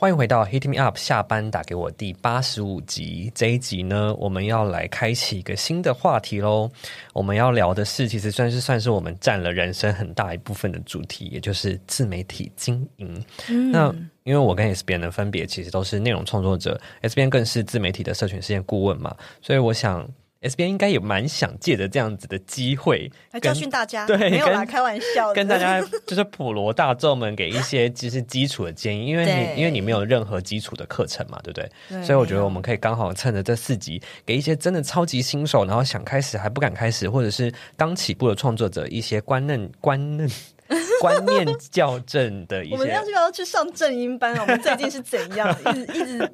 欢迎回到 Hit Me Up 下班打给我第八十五集。这一集呢，我们要来开启一个新的话题喽。我们要聊的是，其实算是算是我们占了人生很大一部分的主题，也就是自媒体经营。嗯、那因为我跟 S 编的分别，其实都是内容创作者，S 编更是自媒体的社群事件顾问嘛，所以我想。S B 应该也蛮想借着这样子的机会来教训大家，对，没有啦，开玩笑的，跟大家就是普罗大众们给一些就是基础的建议，因为你因为你没有任何基础的课程嘛，对不对？对，所以我觉得我们可以刚好趁着这四集，给一些真的超级新手，然后想开始还不敢开始，或者是刚起步的创作者一些观念观念。观念校正的一些，我们要不要去上正音班？我们最近是怎样？一直一直，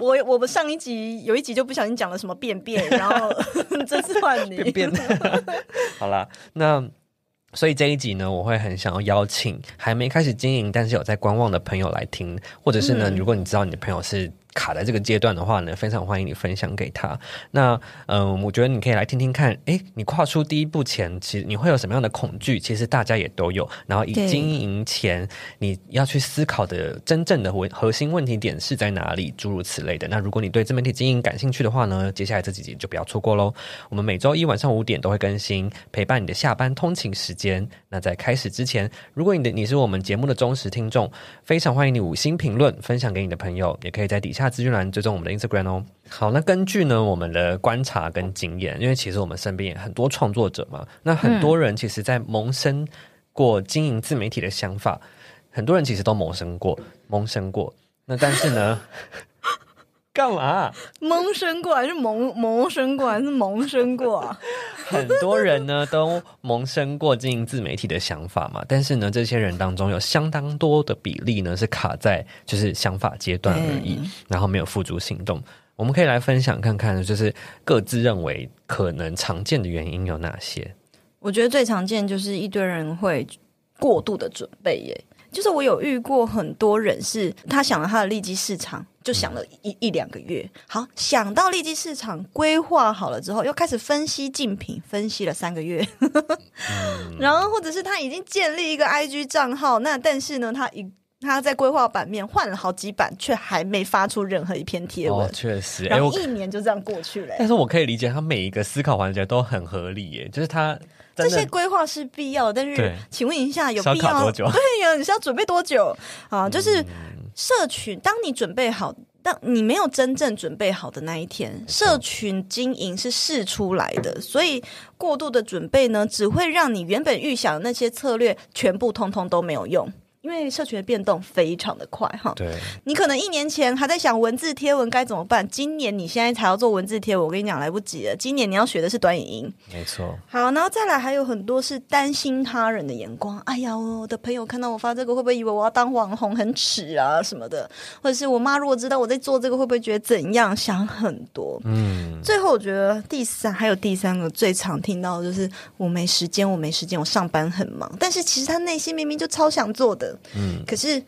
我我们上一集有一集就不小心讲了什么便便，然后 这次换你便便。好啦，那所以这一集呢，我会很想要邀请还没开始经营，但是有在观望的朋友来听，或者是呢，嗯、如果你知道你的朋友是。卡在这个阶段的话呢，非常欢迎你分享给他。那嗯，我觉得你可以来听听看，诶，你跨出第一步前，其实你会有什么样的恐惧？其实大家也都有。然后以经营前你要去思考的真正的核核心问题点是在哪里？诸如此类的。那如果你对自媒体经营感兴趣的话呢，接下来这几集就不要错过喽。我们每周一晚上五点都会更新，陪伴你的下班通勤时间。那在开始之前，如果你的你是我们节目的忠实听众，非常欢迎你五星评论，分享给你的朋友，也可以在底下。资讯栏追踪我们的 Instagram 哦。好，那根据呢我们的观察跟经验，因为其实我们身边也很多创作者嘛，那很多人其实在萌生过经营自媒体的想法，嗯、很多人其实都萌生过，萌生过。那但是呢？干嘛？萌生过还是萌萌生过还是萌生过啊？很多人呢都萌生过经营自媒体的想法嘛，但是呢，这些人当中有相当多的比例呢是卡在就是想法阶段而已，然后没有付诸行动。我们可以来分享看看，就是各自认为可能常见的原因有哪些？我觉得最常见就是一堆人会过度的准备耶。就是我有遇过很多人，是他想了他的利基市场，就想了一一两个月。好，想到利基市场规划好了之后，又开始分析竞品，分析了三个月。然后或者是他已经建立一个 IG 账号，那但是呢，他一他在规划版面换了好几版，却还没发出任何一篇贴文。哦，确实，然后一年就这样过去了。但是我可以理解他每一个思考环节都很合理耶，就是他。这些规划是必要的，但是请问一下，有必要？多久？对呀，你是要准备多久啊？就是社群，当你准备好，当你没有真正准备好的那一天，社群经营是试出来的，所以过度的准备呢，只会让你原本预想的那些策略全部通通都没有用。因为社群的变动非常的快哈，对，你可能一年前还在想文字贴文该怎么办，今年你现在才要做文字贴文，我跟你讲来不及了。今年你要学的是短语音，没错。好，然后再来还有很多是担心他人的眼光，哎呀，我的朋友看到我发这个会不会以为我要当网红很耻啊什么的，或者是我妈如果知道我在做这个会不会觉得怎样？想很多。嗯，最后我觉得第三还有第三个最常听到的就是我没时间，我没时间，我上班很忙，但是其实他内心明明就超想做的。嗯，可是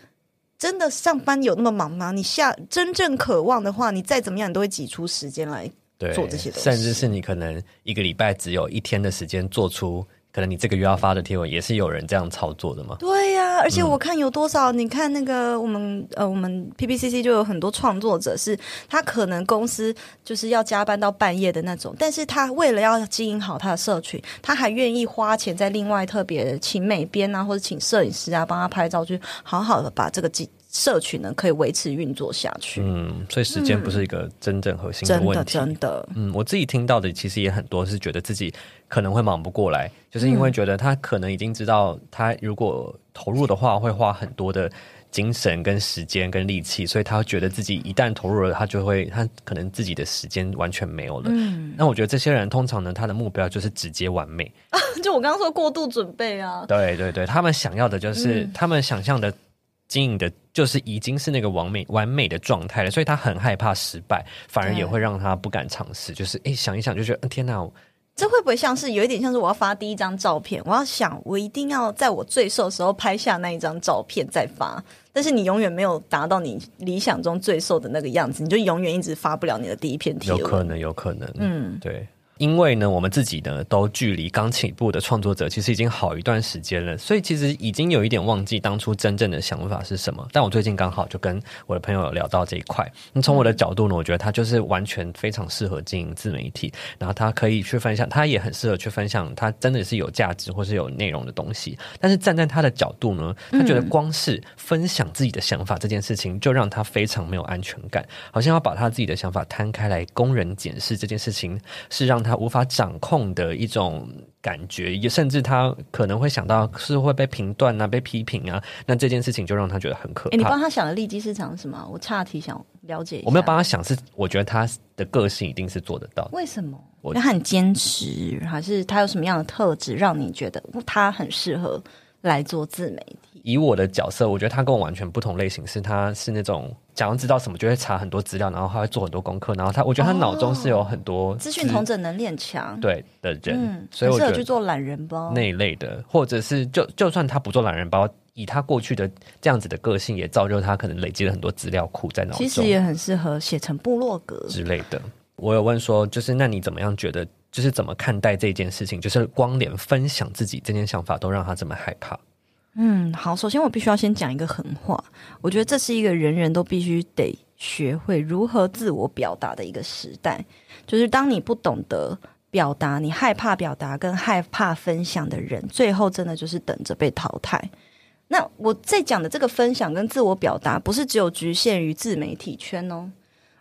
真的上班有那么忙吗？你下真正渴望的话，你再怎么样，你都会挤出时间来做这些东西。甚至是你可能一个礼拜只有一天的时间做出。可能你这个月要发的贴文也是有人这样操作的吗？对呀、啊，而且我看有多少，嗯、你看那个我们呃，我们 PPCC 就有很多创作者是，他可能公司就是要加班到半夜的那种，但是他为了要经营好他的社群，他还愿意花钱在另外特别请美编啊，或者请摄影师啊帮他拍照，去好好的把这个记。社群呢可以维持运作下去，嗯，所以时间不是一个真正核心的问题，嗯、真的，真的，嗯，我自己听到的其实也很多是觉得自己可能会忙不过来，就是因为觉得他可能已经知道他如果投入的话会花很多的精神跟时间跟力气，所以他觉得自己一旦投入了，他就会他可能自己的时间完全没有了。嗯，那我觉得这些人通常呢，他的目标就是直接完美，就我刚刚说过度准备啊，对对对，他们想要的就是、嗯、他们想象的。经营的就是已经是那个完美完美的状态了，所以他很害怕失败，反而也会让他不敢尝试。就是哎，想一想就觉得，天哪，这会不会像是有一点像是我要发第一张照片，我要想我一定要在我最瘦的时候拍下那一张照片再发，但是你永远没有达到你理想中最瘦的那个样子，你就永远一直发不了你的第一篇贴文。有可能，有可能，嗯，对。因为呢，我们自己呢都距离刚起步的创作者其实已经好一段时间了，所以其实已经有一点忘记当初真正的想法是什么。但我最近刚好就跟我的朋友聊到这一块。那从我的角度呢，我觉得他就是完全非常适合经营自媒体，然后他可以去分享，他也很适合去分享他真的是有价值或是有内容的东西。但是站在他的角度呢，他觉得光是分享自己的想法这件事情，就让他非常没有安全感，好像要把他自己的想法摊开来供人检视这件事情，是让他。他无法掌控的一种感觉，也甚至他可能会想到是会被评断啊、被批评啊，那这件事情就让他觉得很可怕。欸、你帮他想的利基市场是什么？我岔题想了解一下。我没有帮他想，是我觉得他的个性一定是做得到。为什么？因为他很坚持，还是他有什么样的特质让你觉得他很适合来做自媒体？以我的角色，我觉得他跟我完全不同类型，是他是那种假如知道什么就会查很多资料，然后他会做很多功课，然后他我觉得他脑中是有很多资讯同整能力很强，对的人，嗯，所以我觉得去做懒人包那一类的，或者是就就算他不做懒人包，以他过去的这样子的个性，也造就他可能累积了很多资料库在脑中，其实也很适合写成部落格之类的。我有问说，就是那你怎么样觉得，就是怎么看待这件事情？就是光连分享自己这件想法都让他这么害怕。嗯，好，首先我必须要先讲一个狠话，我觉得这是一个人人都必须得学会如何自我表达的一个时代。就是当你不懂得表达，你害怕表达跟害怕分享的人，最后真的就是等着被淘汰。那我在讲的这个分享跟自我表达，不是只有局限于自媒体圈哦，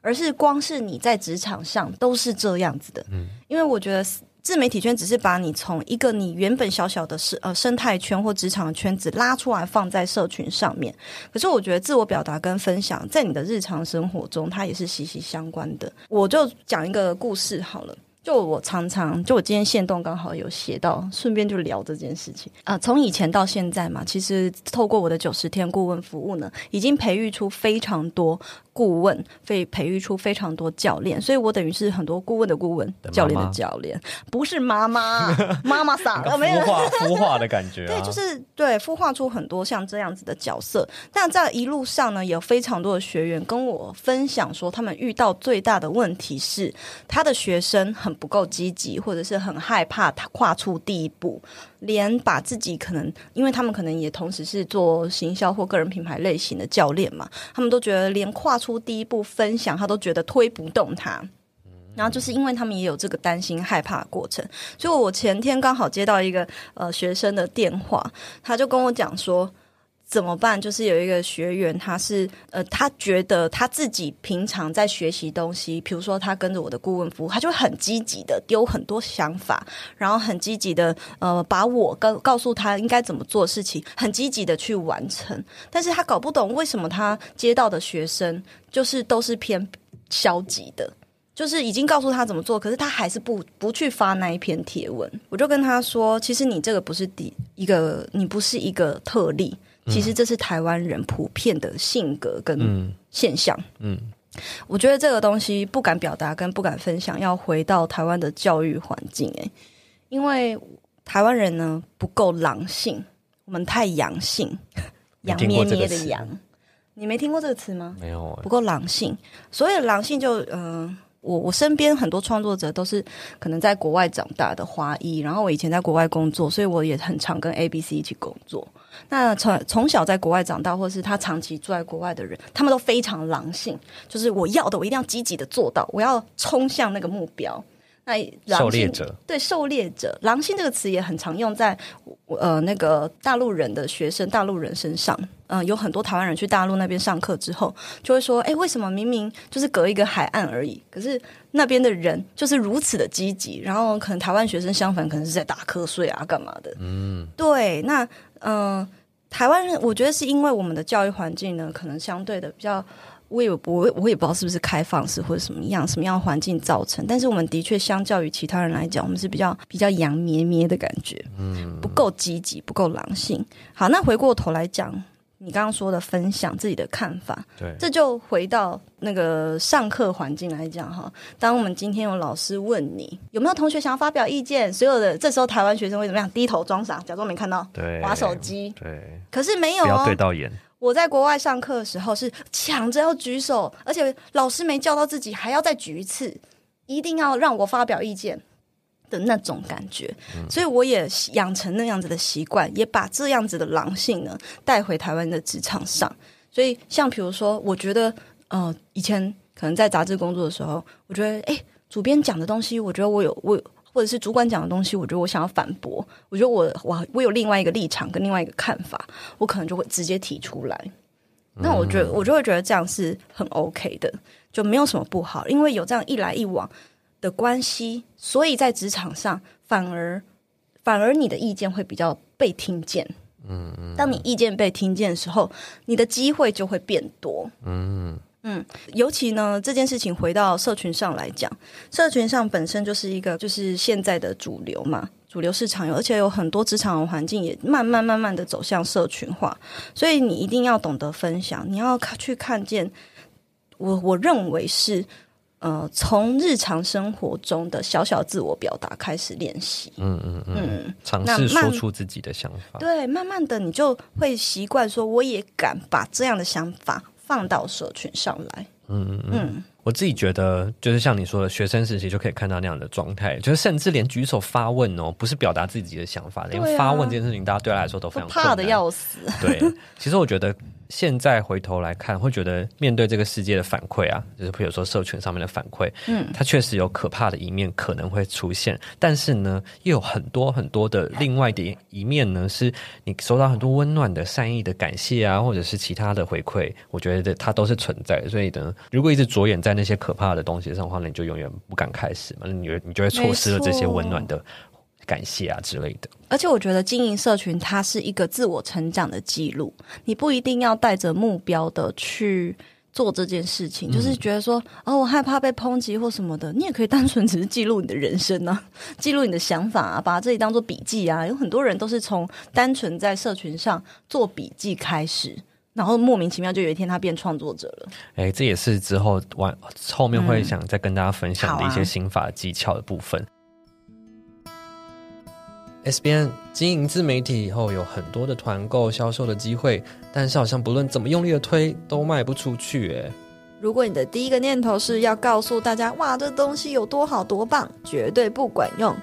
而是光是你在职场上都是这样子的。嗯，因为我觉得。自媒体圈只是把你从一个你原本小小的生呃生态圈或职场圈子拉出来放在社群上面，可是我觉得自我表达跟分享在你的日常生活中，它也是息息相关的。我就讲一个故事好了。就我常常，就我今天线动刚好有写到，顺便就聊这件事情啊。从以前到现在嘛，其实透过我的九十天顾问服务呢，已经培育出非常多顾问，被培育出非常多教练，所以我等于是很多顾问的顾问，教练的教练，不是妈妈，妈妈桑，没有。孵化孵化的感觉、啊，对，就是对孵化出很多像这样子的角色。但在一路上呢，有非常多的学员跟我分享说，他们遇到最大的问题是，他的学生很。不够积极，或者是很害怕他跨出第一步，连把自己可能，因为他们可能也同时是做行销或个人品牌类型的教练嘛，他们都觉得连跨出第一步分享，他都觉得推不动他。然后就是因为他们也有这个担心害怕过程，所以我前天刚好接到一个呃学生的电话，他就跟我讲说。怎么办？就是有一个学员，他是呃，他觉得他自己平常在学习东西，比如说他跟着我的顾问服务，他就很积极的丢很多想法，然后很积极的呃，把我告告诉他应该怎么做事情，很积极的去完成。但是他搞不懂为什么他接到的学生就是都是偏消极的，就是已经告诉他怎么做，可是他还是不不去发那一篇贴文。我就跟他说，其实你这个不是第一个，你不是一个特例。其实这是台湾人普遍的性格跟现象。嗯，嗯，我觉得这个东西不敢表达跟不敢分享，要回到台湾的教育环境。哎，因为台湾人呢不够狼性，我们太阳性，羊咩咩的羊。你没听过这个词吗？没有，不够狼性。所谓的狼性就，就嗯。我我身边很多创作者都是可能在国外长大的华裔，然后我以前在国外工作，所以我也很常跟 ABC 一起工作。那从从小在国外长大，或是他长期住在国外的人，他们都非常狼性，就是我要的我一定要积极的做到，我要冲向那个目标。那狼，狩猎者，对，狩猎者，狼性这个词也很常用在呃那个大陆人的学生、大陆人身上。嗯、呃，有很多台湾人去大陆那边上课之后，就会说：“哎，为什么明明就是隔一个海岸而已，可是那边的人就是如此的积极？然后可能台湾学生相反，可能是在打瞌睡啊，干嘛的？”嗯，对。那嗯、呃，台湾人，我觉得是因为我们的教育环境呢，可能相对的比较。我也不，我也不知道是不是开放式或者什么样什么样的环境造成，但是我们的确相较于其他人来讲，我们是比较比较羊咩咩的感觉，嗯，不够积极，不够狼性。好，那回过头来讲，你刚刚说的分享自己的看法，对，这就回到那个上课环境来讲哈。当我们今天有老师问你有没有同学想要发表意见，所有的这时候台湾学生会怎么样？低头装傻，假装没看到，对，滑手机，对。可是没有、哦，不要对到眼。我在国外上课的时候是抢着要举手，而且老师没叫到自己，还要再举一次，一定要让我发表意见。的那种感觉，所以我也养成那样子的习惯，也把这样子的狼性呢带回台湾的职场上。所以，像比如说，我觉得，呃，以前可能在杂志工作的时候，我觉得，哎，主编讲的东西，我觉得我有我有，或者是主管讲的东西，我觉得我想要反驳，我觉得我我我有另外一个立场跟另外一个看法，我可能就会直接提出来。那我觉得，我就会觉得这样是很 OK 的，就没有什么不好，因为有这样一来一往。的关系，所以在职场上反而反而你的意见会比较被听见。嗯嗯，当你意见被听见的时候，你的机会就会变多。嗯嗯，尤其呢，这件事情回到社群上来讲，社群上本身就是一个就是现在的主流嘛，主流市场有，而且有很多职场环境也慢慢慢慢的走向社群化，所以你一定要懂得分享，你要去看见。我我认为是。呃，从日常生活中的小小自我表达开始练习，嗯嗯嗯，尝试说出自己的想法。对，慢慢的你就会习惯说，我也敢把这样的想法放到社群上来。嗯嗯嗯。我自己觉得，就是像你说的，学生时期就可以看到那样的状态，就是甚至连举手发问哦，不是表达自己的想法，因为发问这件事情，大家对他来说都非常怕的要死。对，其实我觉得。现在回头来看，会觉得面对这个世界的反馈啊，就是比如说社群上面的反馈，嗯，它确实有可怕的一面可能会出现，但是呢，又有很多很多的另外的一面呢，是你收到很多温暖的善意的感谢啊，或者是其他的回馈，我觉得它都是存在的。所以呢，如果一直着眼在那些可怕的东西上的话，那你就永远不敢开始嘛，你你就会错失了这些温暖的。感谢啊之类的，而且我觉得经营社群它是一个自我成长的记录，你不一定要带着目标的去做这件事情，嗯、就是觉得说哦，我害怕被抨击或什么的，你也可以单纯只是记录你的人生啊，记录你的想法啊，把自己当做笔记啊。有很多人都是从单纯在社群上做笔记开始，然后莫名其妙就有一天他变创作者了。哎，这也是之后完后面会想再跟大家分享的一些心法技巧的部分。编经营自媒体以后，有很多的团购销售的机会，但是好像不论怎么用力的推，都卖不出去。诶，如果你的第一个念头是要告诉大家，哇，这东西有多好多棒，绝对不管用。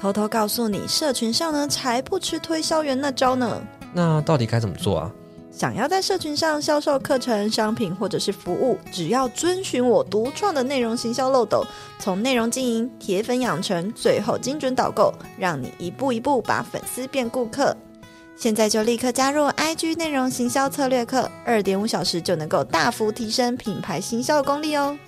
偷偷告诉你，社群上呢才不吃推销员那招呢。那到底该怎么做啊？想要在社群上销售课程、商品或者是服务，只要遵循我独创的内容行销漏斗，从内容经营、铁粉养成，最后精准导购，让你一步一步把粉丝变顾客。现在就立刻加入 IG 内容行销策略课，二点五小时就能够大幅提升品牌行销功力哦。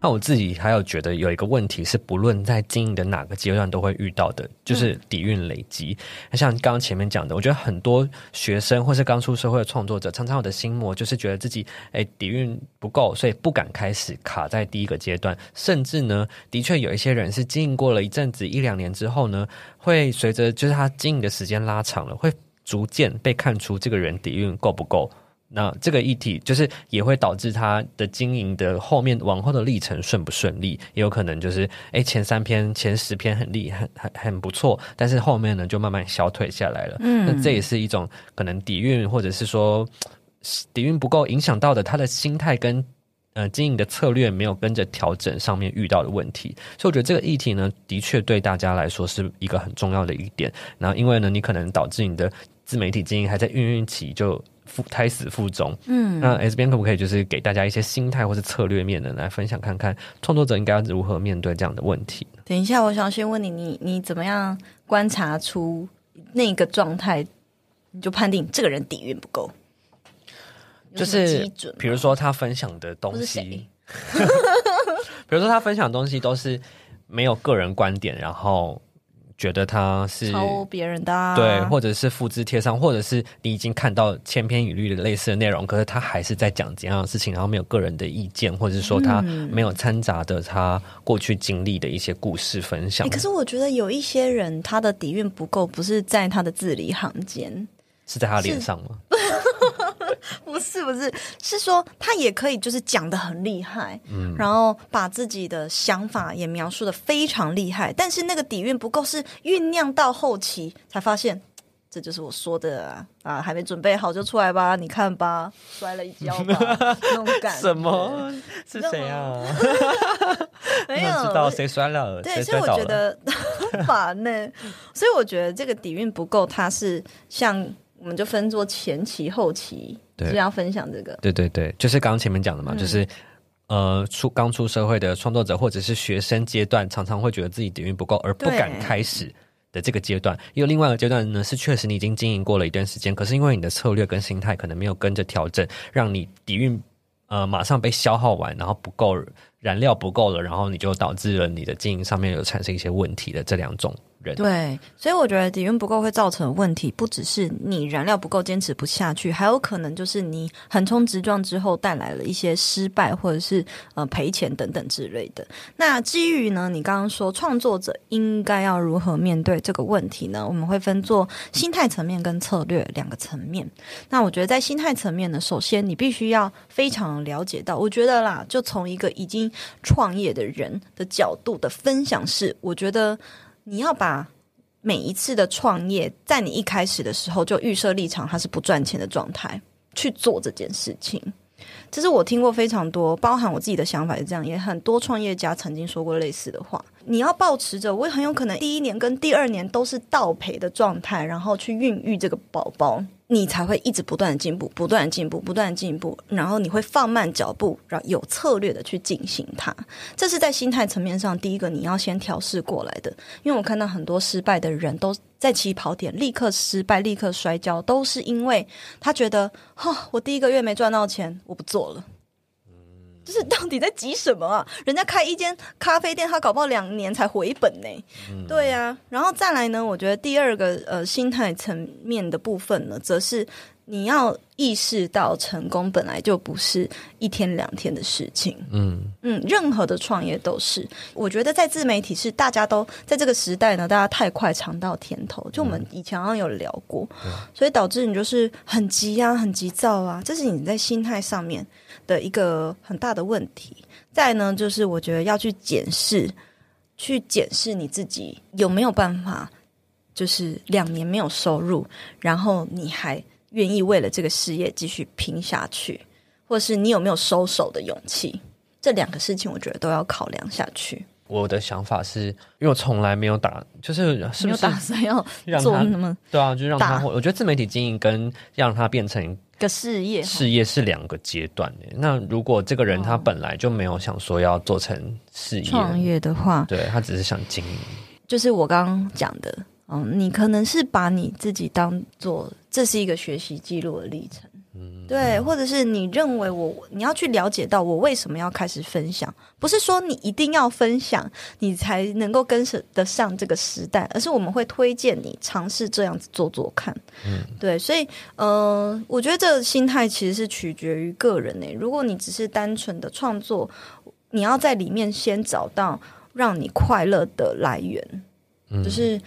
那我自己还有觉得有一个问题是，不论在经营的哪个阶段都会遇到的，就是底蕴累积。那、嗯、像刚刚前面讲的，我觉得很多学生或是刚出社会的创作者，常常有的心魔就是觉得自己诶底蕴不够，所以不敢开始，卡在第一个阶段。甚至呢，的确有一些人是经营过了一阵子一两年之后呢，会随着就是他经营的时间拉长了，会逐渐被看出这个人底蕴够不够。那这个议题就是也会导致他的经营的后面往后的历程顺不顺利，也有可能就是诶前三篇前十篇很厉害很很不错，但是后面呢就慢慢消退下来了。嗯，那这也是一种可能底蕴或者是说底蕴不够影响到的他的心态跟呃经营的策略没有跟着调整上面遇到的问题。所以我觉得这个议题呢的确对大家来说是一个很重要的一点。然后因为呢你可能导致你的自媒体经营还在孕育期就。胎死腹中。嗯，那 S 边可不可以就是给大家一些心态或是策略面的来分享看看，创作者应该要如何面对这样的问题？等一下，我想先问你，你你怎么样观察出那个状态，你就判定这个人底蕴不够？就是比如说他分享的东西，比如说他分享的东西都是没有个人观点，然后。觉得他是抄别人的，啊，对，或者是复制贴上，或者是你已经看到千篇一律的类似的内容，可是他还是在讲怎样的事情，然后没有个人的意见，或者是说他没有掺杂的他过去经历的一些故事分享。嗯欸，可是我觉得有一些人他的底蕴不够，不是在他的字里行间，是在他脸上吗？不是不是，是说他也可以就是讲的很厉害，嗯，然后把自己的想法也描述的非常厉害，但是那个底蕴不够，是酝酿到后期才发现，这就是我说的啊，啊还没准备好就出来吧，你看吧，摔了一跤吧，那种感觉。什么？是谁啊？没有知道谁摔了？对，所以我觉得 很烦呢。所以我觉得这个底蕴不够，它是像。我们就分作前期、后期，对，是要分享这个。对对对，就是刚刚前面讲的嘛，嗯、就是呃，出刚出社会的创作者或者是学生阶段，常常会觉得自己底蕴不够而不敢开始的这个阶段。也有另外一个阶段呢，是确实你已经经营过了一段时间，可是因为你的策略跟心态可能没有跟着调整，让你底蕴呃马上被消耗完，然后不够燃料不够了，然后你就导致了你的经营上面有产生一些问题的这两种。对，所以我觉得底蕴不够会造成问题，不只是你燃料不够坚持不下去，还有可能就是你横冲直撞之后带来了一些失败，或者是呃赔钱等等之类的。那基于呢，你刚刚说创作者应该要如何面对这个问题呢？我们会分做心态层面跟策略两个层面。那我觉得在心态层面呢，首先你必须要非常了解到，我觉得啦，就从一个已经创业的人的角度的分享是，我觉得。你要把每一次的创业，在你一开始的时候就预设立场，它是不赚钱的状态去做这件事情。这是我听过非常多，包含我自己的想法是这样，也很多创业家曾经说过类似的话。你要保持着，我很有可能第一年跟第二年都是倒赔的状态，然后去孕育这个宝宝。你才会一直不断的进步，不断的进步，不断的进步，然后你会放慢脚步，然后有策略的去进行它。这是在心态层面上，第一个你要先调试过来的。因为我看到很多失败的人都在起跑点立刻失败，立刻摔跤，都是因为他觉得，哈、我第一个月没赚到钱，我不做了。就是到底在急什么啊？人家开一间咖啡店，他搞不好两年才回本呢。嗯、对呀、啊，然后再来呢？我觉得第二个呃心态层面的部分呢，则是你要意识到成功本来就不是一天两天的事情。嗯嗯，任何的创业都是。我觉得在自媒体是大家都在这个时代呢，大家太快尝到甜头。就我们以前好像有聊过，嗯、所以导致你就是很急啊，很急躁啊。这是你在心态上面的一个很大的问题。再呢，就是我觉得要去检视，去检视你自己有没有办法，就是两年没有收入，然后你还愿意为了这个事业继续拼下去，或是你有没有收手的勇气？这两个事情，我觉得都要考量下去。我的想法是，因为我从来没有打，就是是不是打算要做那么对啊，就让他，我觉得自媒体经营跟让他变成。个事业，事业是两个阶段的。那如果这个人他本来就没有想说要做成事业创业的话，对，他只是想经营。就是我刚刚讲的，嗯，你可能是把你自己当做这是一个学习记录的历程。对，或者是你认为我，你要去了解到我为什么要开始分享，不是说你一定要分享，你才能够跟得上这个时代，而是我们会推荐你尝试这样子做做看。嗯，对，所以，呃，我觉得这个心态其实是取决于个人诶。如果你只是单纯的创作，你要在里面先找到让你快乐的来源，嗯，就是。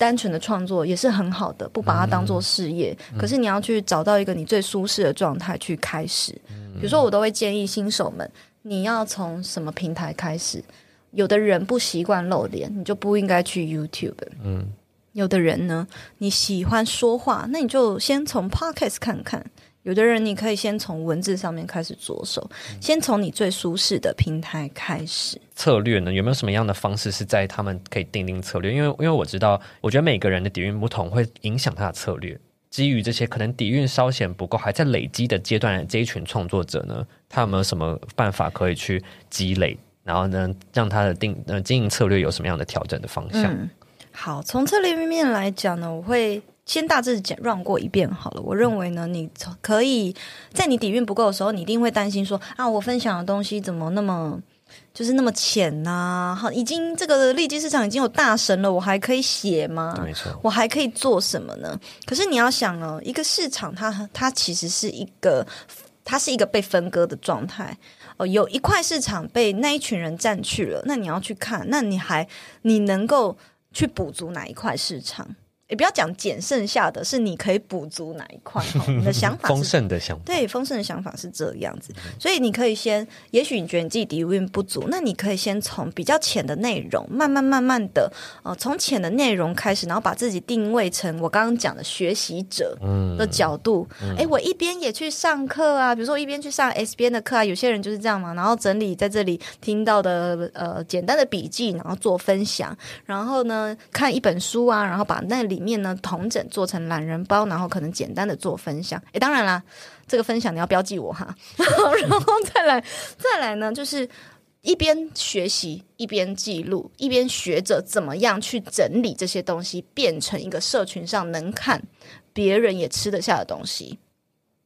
单纯的创作也是很好的，不把它当做事业。嗯、可是你要去找到一个你最舒适的状态去开始。嗯、比如说，我都会建议新手们，你要从什么平台开始？有的人不习惯露脸，你就不应该去 YouTube。嗯，有的人呢，你喜欢说话，那你就先从 Podcast 看看。有的人，你可以先从文字上面开始着手，先从你最舒适的平台开始。策略呢？有没有什么样的方式是在他们可以定定策略？因为，因为我知道，我觉得每个人的底蕴不同，会影响他的策略。基于这些可能底蕴稍显不够，还在累积的阶段的这一群创作者呢，他有没有什么办法可以去积累？然后呢，让他的定呃经营策略有什么样的调整的方向？嗯，好，从策略面来讲呢，我会。先大致简乱过一遍好了。我认为呢，你可以在你底蕴不够的时候，你一定会担心说啊，我分享的东西怎么那么就是那么浅呐、啊？好，已经这个利基市场已经有大神了，我还可以写吗？没错，我还可以做什么呢？可是你要想哦，一个市场它它其实是一个它是一个被分割的状态哦，有一块市场被那一群人占去了，那你要去看，那你还你能够去补足哪一块市场？也不要讲减剩下的，是你可以补足哪一块？你的想法是 丰盛的想法，对，丰盛的想法是这样子。所以你可以先，也许你觉得你自己底蕴不足，那你可以先从比较浅的内容，慢慢慢慢的，呃，从浅的内容开始，然后把自己定位成我刚刚讲的学习者的角度。哎、嗯，我一边也去上课啊，比如说我一边去上 S 边的课啊，有些人就是这样嘛，然后整理在这里听到的呃简单的笔记，然后做分享，然后呢看一本书啊，然后把那里。面呢，同整做成懒人包，然后可能简单的做分享。诶，当然啦，这个分享你要标记我哈。然后再来，再来呢，就是一边学习一边记录，一边学着怎么样去整理这些东西，变成一个社群上能看、别人也吃得下的东西。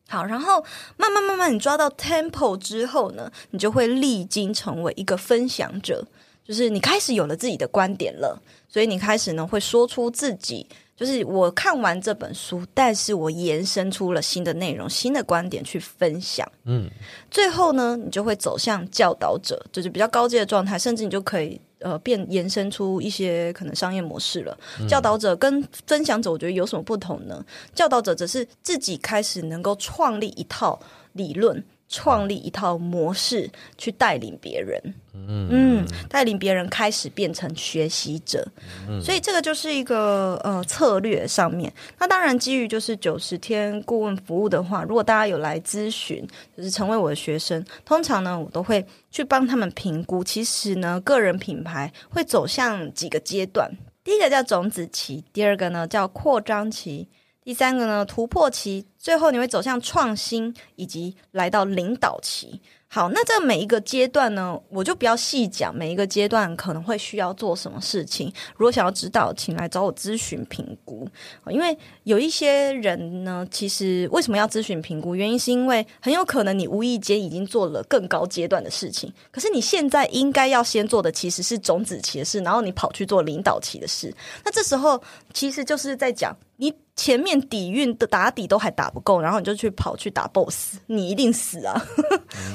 好，然后慢慢慢慢，你抓到 tempo 之后呢，你就会历经成为一个分享者，就是你开始有了自己的观点了，所以你开始呢会说出自己。就是我看完这本书，但是我延伸出了新的内容、新的观点去分享。嗯，最后呢，你就会走向教导者，就是比较高阶的状态，甚至你就可以呃变延伸出一些可能商业模式了。嗯。教导者跟分享者，我觉得有什么不同呢？教导者只是自己开始能够创立一套理论。创立一套模式去带领别人，嗯，带领别人开始变成学习者，嗯，所以这个就是一个呃策略上面。那当然，基于就是九十天顾问服务的话，如果大家有来咨询，就是成为我的学生，通常呢，我都会去帮他们评估。其实呢，个人品牌会走向几个阶段，第一个叫种子期，第二个呢叫扩张期。第三个呢，突破期，最后你会走向创新，以及来到领导期。好，那这每一个阶段呢，我就不要细讲，每一个阶段可能会需要做什么事情。如果想要知道，请来找我咨询评估。因为有一些人呢，其实为什么要咨询评估？原因是因为很有可能你无意间已经做了更高阶段的事情，可是你现在应该要先做的其实是种子期的事，然后你跑去做领导期的事。那这时候其实就是在讲你。前面底蕴的打底都还打不够，然后你就去跑去打 BOSS，你一定死啊！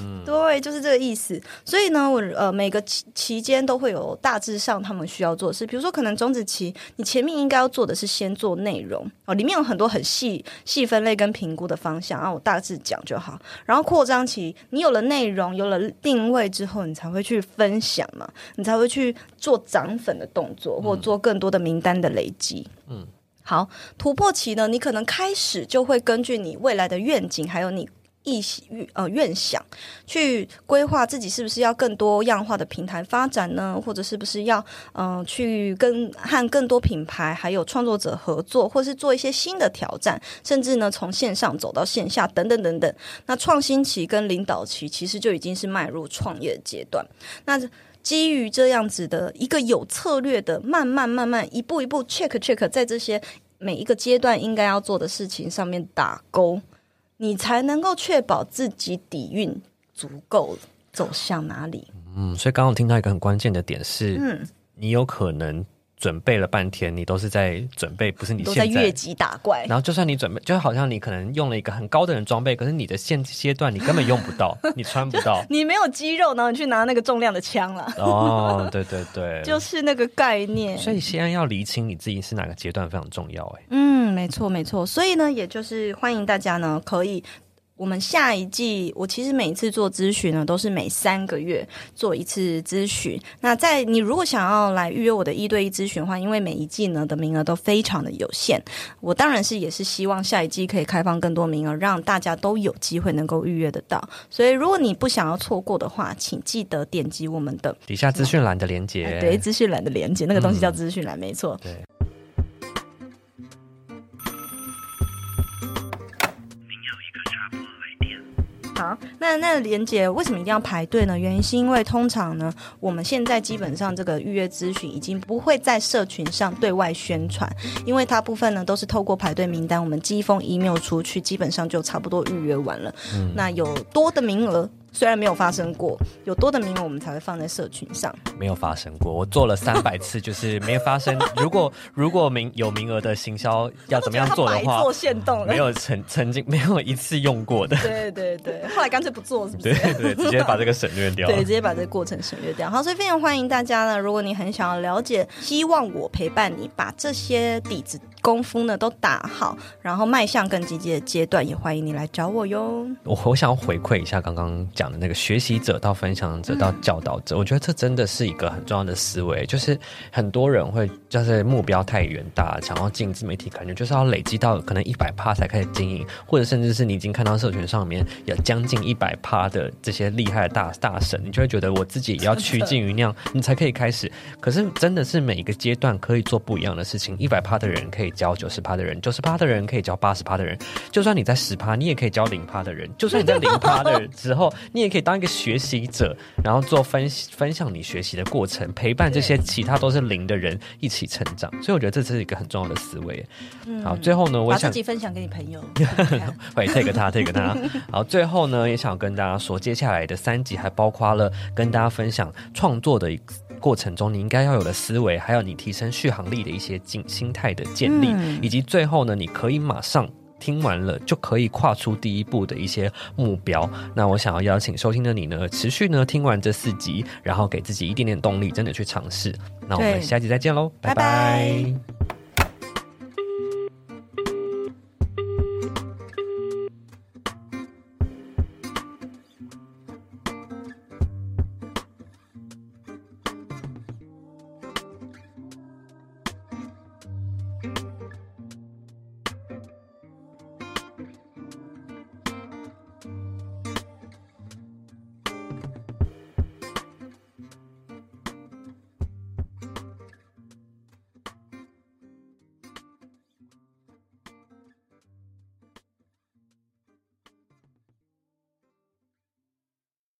嗯、对，就是这个意思。所以呢，我呃每个期期间都会有大致上他们需要做的事，比如说可能种子期，你前面应该要做的是先做内容哦，里面有很多很细细分类跟评估的方向，然后我大致讲就好。然后扩张期，你有了内容，有了定位之后，你才会去分享嘛，你才会去做涨粉的动作，或做更多的名单的累积。嗯。好，突破期呢，你可能开始就会根据你未来的愿景，还有你意愿呃愿想，去规划自己是不是要更多样化的平台发展呢？或者是不是要嗯、去跟和更多品牌还有创作者合作，或是做一些新的挑战，甚至呢从线上走到线下等等等等。那创新期跟领导期其实就已经是迈入创业阶段。那基于这样子的一个有策略的，慢慢慢慢一步一步 check check，在这些每一个阶段应该要做的事情上面打勾，你才能够确保自己底蕴足够走向哪里。嗯，所以刚刚我听到一个很关键的点是，嗯，你有可能。准备了半天，你都是在准备，不是你现在，都在越级打怪。然后就算你准备，就好像你可能用了一个很高的人装备，可是你的现阶段你根本用不到，你穿不到，你没有肌肉，然后你去拿那个重量的枪了。哦，对对对，就是那个概念。所以先要厘清你自己是哪个阶段非常重要，哎。嗯，没错没错。所以呢，也就是欢迎大家呢可以。我们下一季，我其实每一次做咨询呢，都是每三个月做一次咨询。那在你如果想要来预约我的一对一咨询的话，因为每一季呢的名额都非常的有限，我当然是也是希望下一季可以开放更多名额，让大家都有机会能够预约得到。所以如果你不想要错过的话，请记得点击我们的底下资讯栏的连接，对，资讯栏的连接，那个东西叫资讯栏，没错。对。好，那那连姐为什么一定要排队呢？原因是因为通常呢，我们现在基本上这个预约咨询已经不会在社群上对外宣传，因为大部分呢都是透过排队名单，我们寄一封 email 出去，基本上就差不多预约完了。嗯，那有多的名额，虽然没有发生过，有多的名额我们才会放在社群上。没有发生过，我做了三百次，就是没有发生。如果 如果名有名额的行销要怎么样做的话，做限动了，没有曾曾经没有一次用过的。对对对，后来干脆不做，是不是？对对，直接把这个省略掉。对，直接把这个过程省略掉。好，所以非常欢迎大家呢，如果你很想要了解，希望我陪伴你把这些底子。功夫呢都打好，然后迈向更积极的阶段，也欢迎你来找我哟。我我想要回馈一下刚刚讲的那个学习者到分享者到教导者，我觉得这真的是一个很重要的思维。就是很多人会就是目标太远大，想要进自媒体，感觉就是要累积到可能一百趴才开始经营，或者甚至是你已经看到社群上面有将近一百趴的这些厉害的大大神，你就会觉得我自己也要趋近于那样，你才可以开始。可是真的是每一个阶段可以做不一样的事情，一百趴的人可以。教九十趴的人，九十趴的人可以教八十趴的人。就算你在十趴，你也可以教零趴的人。就算你在零趴的时候，你也可以当一个学习者，然后做分分享你学习的过程，陪伴这些其他都是零的人一起成长。所以我觉得这是一个很重要的思维。好，最后呢，我想把自己分享给你朋友，会 take 他 take 他。好，最后呢，也想跟大家说，接下来的三集还包括了跟大家分享创作的。过程中你应该要有的思维，还有你提升续航力的一些心心态的建立，嗯、以及最后呢，你可以马上听完了就可以跨出第一步的一些目标。那我想要邀请收听的你呢，持续呢听完这四集，然后给自己一点点动力，真的去尝试。那我们下集再见喽，拜拜。拜拜。